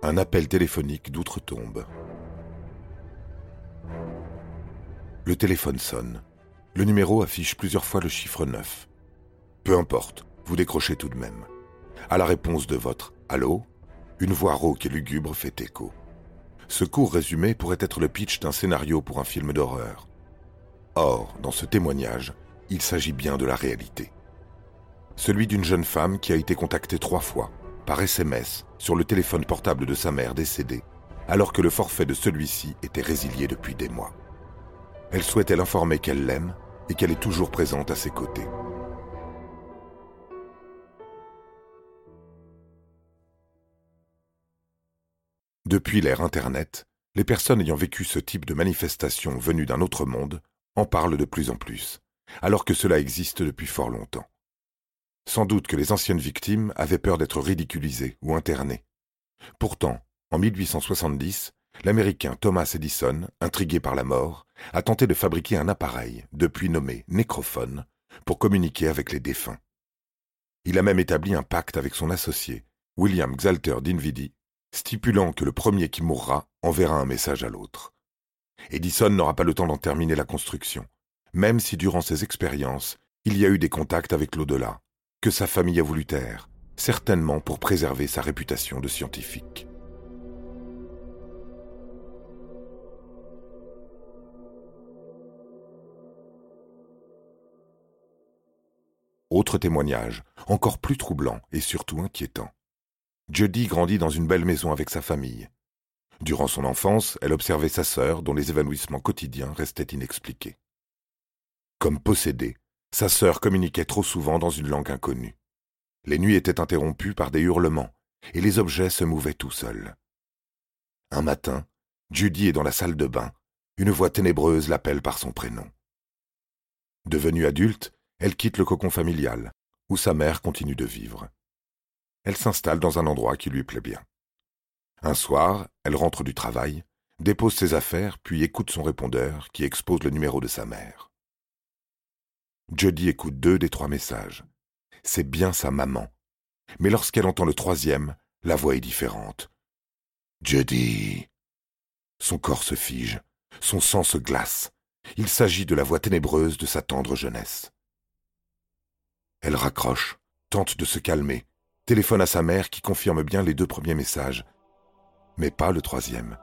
Un appel téléphonique d'outre-tombe. Le téléphone sonne. Le numéro affiche plusieurs fois le chiffre 9. Peu importe, vous décrochez tout de même. À la réponse de votre Allô une voix rauque et lugubre fait écho. Ce court résumé pourrait être le pitch d'un scénario pour un film d'horreur. Or, dans ce témoignage, il s'agit bien de la réalité. Celui d'une jeune femme qui a été contactée trois fois par SMS sur le téléphone portable de sa mère décédée, alors que le forfait de celui-ci était résilié depuis des mois. Elle souhaitait l'informer qu'elle l'aime et qu'elle est toujours présente à ses côtés. Depuis l'ère Internet, les personnes ayant vécu ce type de manifestation venue d'un autre monde en parlent de plus en plus, alors que cela existe depuis fort longtemps. Sans doute que les anciennes victimes avaient peur d'être ridiculisées ou internées. Pourtant, en 1870, l'Américain Thomas Edison, intrigué par la mort, a tenté de fabriquer un appareil, depuis nommé nécrophone, pour communiquer avec les défunts. Il a même établi un pacte avec son associé, William Xalter Dinwiddie, stipulant que le premier qui mourra enverra un message à l'autre. Edison n'aura pas le temps d'en terminer la construction, même si durant ses expériences, il y a eu des contacts avec l'au-delà, que sa famille a voulu taire, certainement pour préserver sa réputation de scientifique. Autre témoignage, encore plus troublant et surtout inquiétant. Judy grandit dans une belle maison avec sa famille. Durant son enfance, elle observait sa sœur dont les évanouissements quotidiens restaient inexpliqués. Comme possédée, sa sœur communiquait trop souvent dans une langue inconnue. Les nuits étaient interrompues par des hurlements, et les objets se mouvaient tout seuls. Un matin, Judy est dans la salle de bain. Une voix ténébreuse l'appelle par son prénom. Devenue adulte, elle quitte le cocon familial, où sa mère continue de vivre. Elle s'installe dans un endroit qui lui plaît bien. Un soir, elle rentre du travail, dépose ses affaires, puis écoute son répondeur qui expose le numéro de sa mère. Judy écoute deux des trois messages. C'est bien sa maman. Mais lorsqu'elle entend le troisième, la voix est différente. Judy. Son corps se fige, son sang se glace. Il s'agit de la voix ténébreuse de sa tendre jeunesse. Elle raccroche, tente de se calmer, téléphone à sa mère qui confirme bien les deux premiers messages, mais pas le troisième.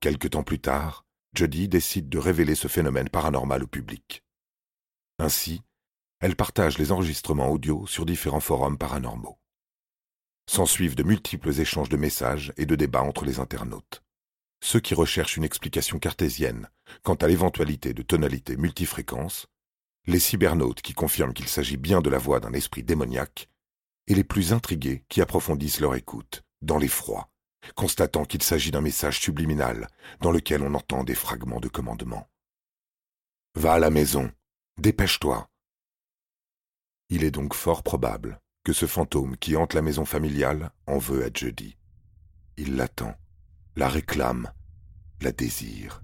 Quelque temps plus tard, Judy décide de révéler ce phénomène paranormal au public. Ainsi, elle partage les enregistrements audio sur différents forums paranormaux. S'ensuivent de multiples échanges de messages et de débats entre les internautes. Ceux qui recherchent une explication cartésienne quant à l'éventualité de tonalités multifréquences, les cybernautes qui confirment qu'il s'agit bien de la voix d'un esprit démoniaque, et les plus intrigués qui approfondissent leur écoute, dans l'effroi, constatant qu'il s'agit d'un message subliminal dans lequel on entend des fragments de commandement. Va à la maison, dépêche-toi. Il est donc fort probable que ce fantôme qui hante la maison familiale en veut à Judy. Il l'attend, la réclame, la désire.